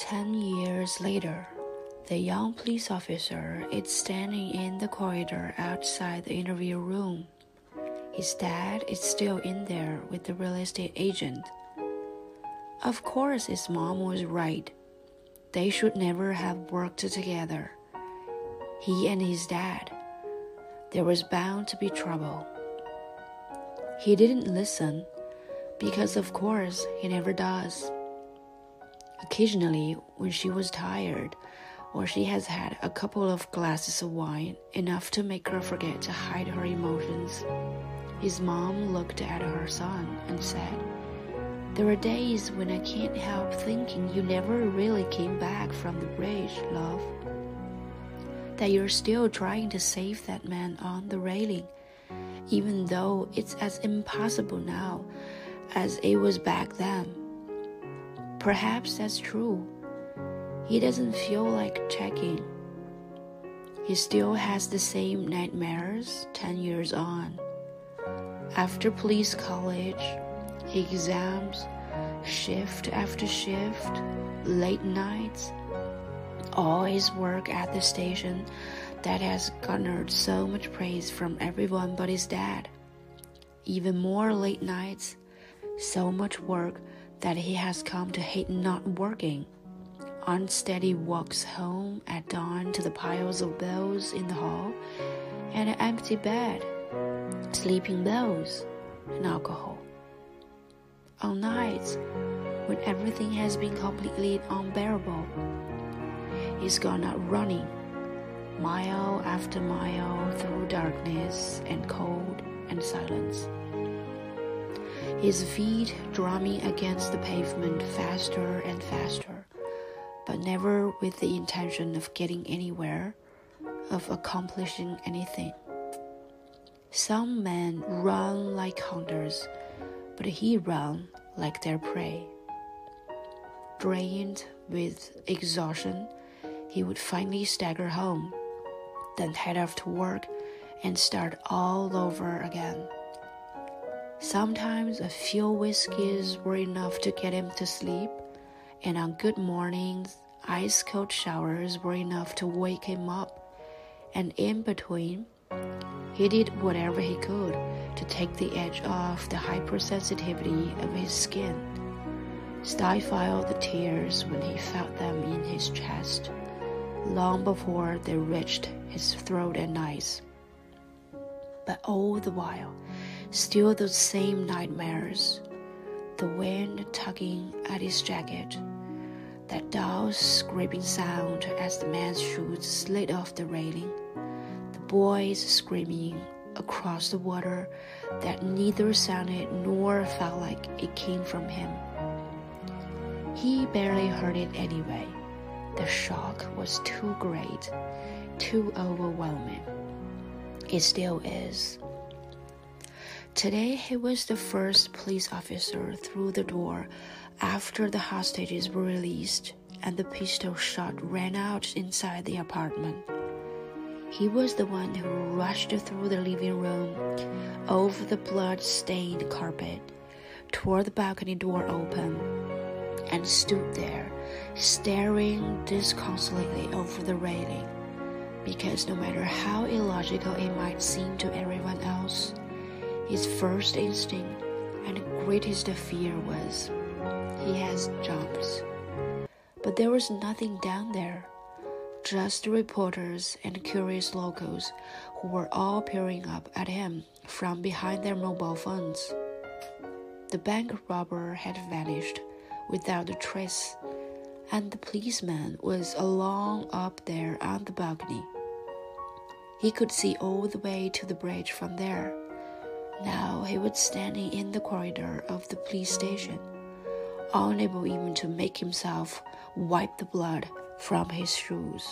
Ten years later, the young police officer is standing in the corridor outside the interview room. His dad is still in there with the real estate agent. Of course, his mom was right. They should never have worked together. He and his dad. There was bound to be trouble. He didn't listen because, of course, he never does. Occasionally, when she was tired, or she has had a couple of glasses of wine, enough to make her forget to hide her emotions, his mom looked at her son and said, There are days when I can't help thinking you never really came back from the bridge, love. That you're still trying to save that man on the railing, even though it's as impossible now as it was back then. Perhaps that's true. He doesn't feel like checking. He still has the same nightmares 10 years on. After police college, exams, shift after shift, late nights, all his work at the station that has garnered so much praise from everyone but his dad. Even more late nights, so much work that he has come to hate not working. Unsteady walks home at dawn to the piles of bills in the hall and an empty bed, sleeping bills, and alcohol. On nights when everything has been completely unbearable, he's gone out running, mile after mile through darkness and cold and silence his feet drumming against the pavement faster and faster, but never with the intention of getting anywhere, of accomplishing anything. Some men run like hunters, but he ran like their prey. Drained with exhaustion, he would finally stagger home, then head off to work and start all over again. Sometimes a few whiskeys were enough to get him to sleep, and on good mornings, ice cold showers were enough to wake him up. And in between, he did whatever he could to take the edge off the hypersensitivity of his skin, stifle the tears when he felt them in his chest, long before they reached his throat and eyes. But all the while, Still those same nightmares. The wind tugging at his jacket. That dull scraping sound as the man's shoes slid off the railing. The boys screaming across the water that neither sounded nor felt like it came from him. He barely heard it anyway. The shock was too great, too overwhelming. It still is. Today, he was the first police officer through the door after the hostages were released and the pistol shot ran out inside the apartment. He was the one who rushed through the living room, over the blood stained carpet, tore the balcony door open, and stood there, staring disconsolately over the railing. Because no matter how illogical it might seem to everyone else, his first instinct and greatest fear was he has jumped. But there was nothing down there, just reporters and curious locals who were all peering up at him from behind their mobile phones. The bank robber had vanished without a trace, and the policeman was along up there on the balcony. He could see all the way to the bridge from there. Now he was standing in the corridor of the police station, unable even to make himself wipe the blood from his shoes.